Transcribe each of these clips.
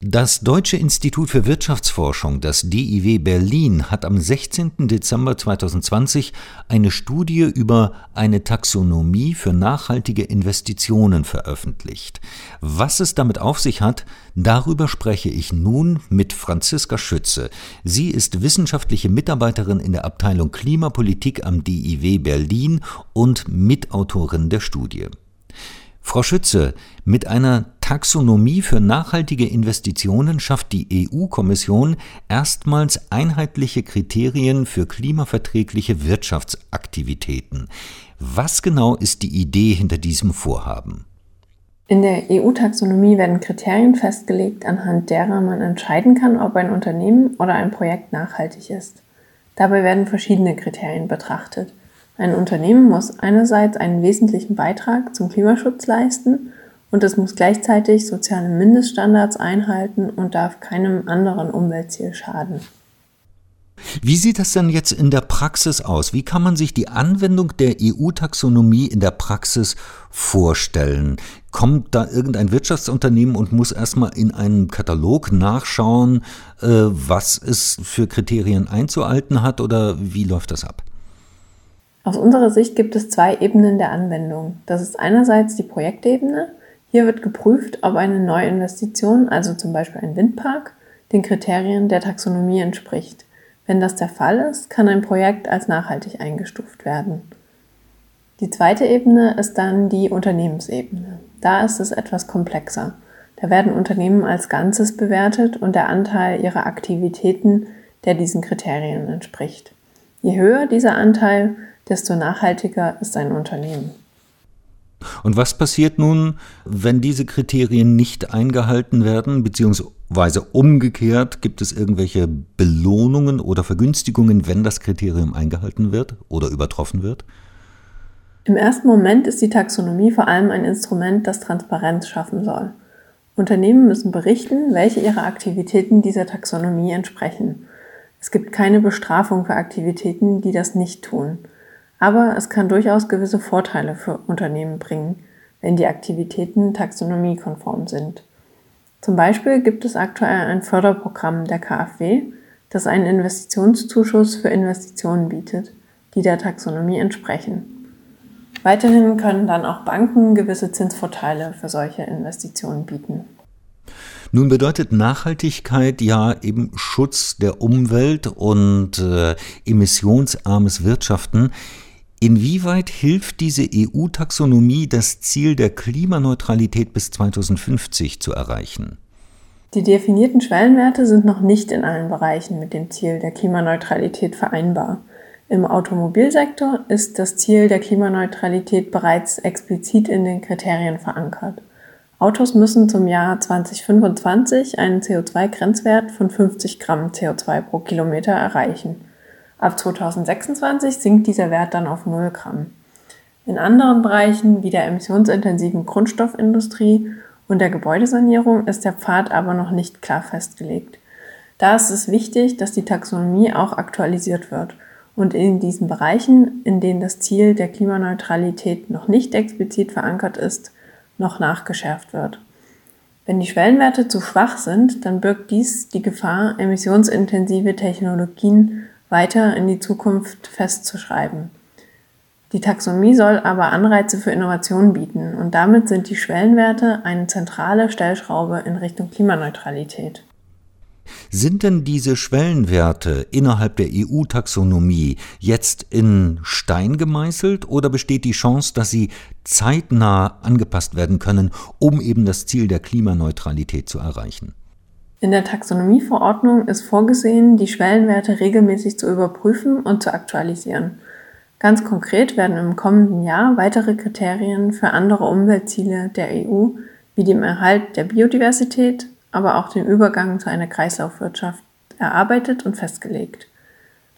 Das Deutsche Institut für Wirtschaftsforschung, das DIW Berlin, hat am 16. Dezember 2020 eine Studie über eine Taxonomie für nachhaltige Investitionen veröffentlicht. Was es damit auf sich hat, darüber spreche ich nun mit Franziska Schütze. Sie ist wissenschaftliche Mitarbeiterin in der Abteilung Klimapolitik am DIW Berlin und Mitautorin der Studie. Frau Schütze, mit einer Taxonomie für nachhaltige Investitionen schafft die EU-Kommission erstmals einheitliche Kriterien für klimaverträgliche Wirtschaftsaktivitäten. Was genau ist die Idee hinter diesem Vorhaben? In der EU-Taxonomie werden Kriterien festgelegt, anhand derer man entscheiden kann, ob ein Unternehmen oder ein Projekt nachhaltig ist. Dabei werden verschiedene Kriterien betrachtet. Ein Unternehmen muss einerseits einen wesentlichen Beitrag zum Klimaschutz leisten und es muss gleichzeitig soziale Mindeststandards einhalten und darf keinem anderen Umweltziel schaden. Wie sieht das denn jetzt in der Praxis aus? Wie kann man sich die Anwendung der EU-Taxonomie in der Praxis vorstellen? Kommt da irgendein Wirtschaftsunternehmen und muss erstmal in einem Katalog nachschauen, äh, was es für Kriterien einzuhalten hat oder wie läuft das ab? Aus unserer Sicht gibt es zwei Ebenen der Anwendung. Das ist einerseits die Projektebene. Hier wird geprüft, ob eine Neuinvestition, also zum Beispiel ein Windpark, den Kriterien der Taxonomie entspricht. Wenn das der Fall ist, kann ein Projekt als nachhaltig eingestuft werden. Die zweite Ebene ist dann die Unternehmensebene. Da ist es etwas komplexer. Da werden Unternehmen als Ganzes bewertet und der Anteil ihrer Aktivitäten, der diesen Kriterien entspricht. Je höher dieser Anteil, desto nachhaltiger ist ein Unternehmen. Und was passiert nun, wenn diese Kriterien nicht eingehalten werden, beziehungsweise umgekehrt, gibt es irgendwelche Belohnungen oder Vergünstigungen, wenn das Kriterium eingehalten wird oder übertroffen wird? Im ersten Moment ist die Taxonomie vor allem ein Instrument, das Transparenz schaffen soll. Unternehmen müssen berichten, welche ihrer Aktivitäten dieser Taxonomie entsprechen. Es gibt keine Bestrafung für Aktivitäten, die das nicht tun. Aber es kann durchaus gewisse Vorteile für Unternehmen bringen, wenn die Aktivitäten taxonomiekonform sind. Zum Beispiel gibt es aktuell ein Förderprogramm der KfW, das einen Investitionszuschuss für Investitionen bietet, die der Taxonomie entsprechen. Weiterhin können dann auch Banken gewisse Zinsvorteile für solche Investitionen bieten. Nun bedeutet Nachhaltigkeit ja eben Schutz der Umwelt und äh, emissionsarmes Wirtschaften. Inwieweit hilft diese EU-Taxonomie, das Ziel der Klimaneutralität bis 2050 zu erreichen? Die definierten Schwellenwerte sind noch nicht in allen Bereichen mit dem Ziel der Klimaneutralität vereinbar. Im Automobilsektor ist das Ziel der Klimaneutralität bereits explizit in den Kriterien verankert. Autos müssen zum Jahr 2025 einen CO2-Grenzwert von 50 Gramm CO2 pro Kilometer erreichen. Ab 2026 sinkt dieser Wert dann auf 0 Gramm. In anderen Bereichen wie der emissionsintensiven Grundstoffindustrie und der Gebäudesanierung ist der Pfad aber noch nicht klar festgelegt. Da ist es wichtig, dass die Taxonomie auch aktualisiert wird und in diesen Bereichen, in denen das Ziel der Klimaneutralität noch nicht explizit verankert ist, noch nachgeschärft wird. Wenn die Schwellenwerte zu schwach sind, dann birgt dies die Gefahr, emissionsintensive Technologien weiter in die Zukunft festzuschreiben. Die Taxonomie soll aber Anreize für Innovationen bieten und damit sind die Schwellenwerte eine zentrale Stellschraube in Richtung Klimaneutralität. Sind denn diese Schwellenwerte innerhalb der EU-Taxonomie jetzt in Stein gemeißelt oder besteht die Chance, dass sie zeitnah angepasst werden können, um eben das Ziel der Klimaneutralität zu erreichen? In der Taxonomieverordnung ist vorgesehen, die Schwellenwerte regelmäßig zu überprüfen und zu aktualisieren. Ganz konkret werden im kommenden Jahr weitere Kriterien für andere Umweltziele der EU wie dem Erhalt der Biodiversität, aber auch den Übergang zu einer Kreislaufwirtschaft erarbeitet und festgelegt.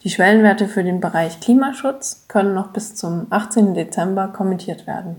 Die Schwellenwerte für den Bereich Klimaschutz können noch bis zum 18. Dezember kommentiert werden.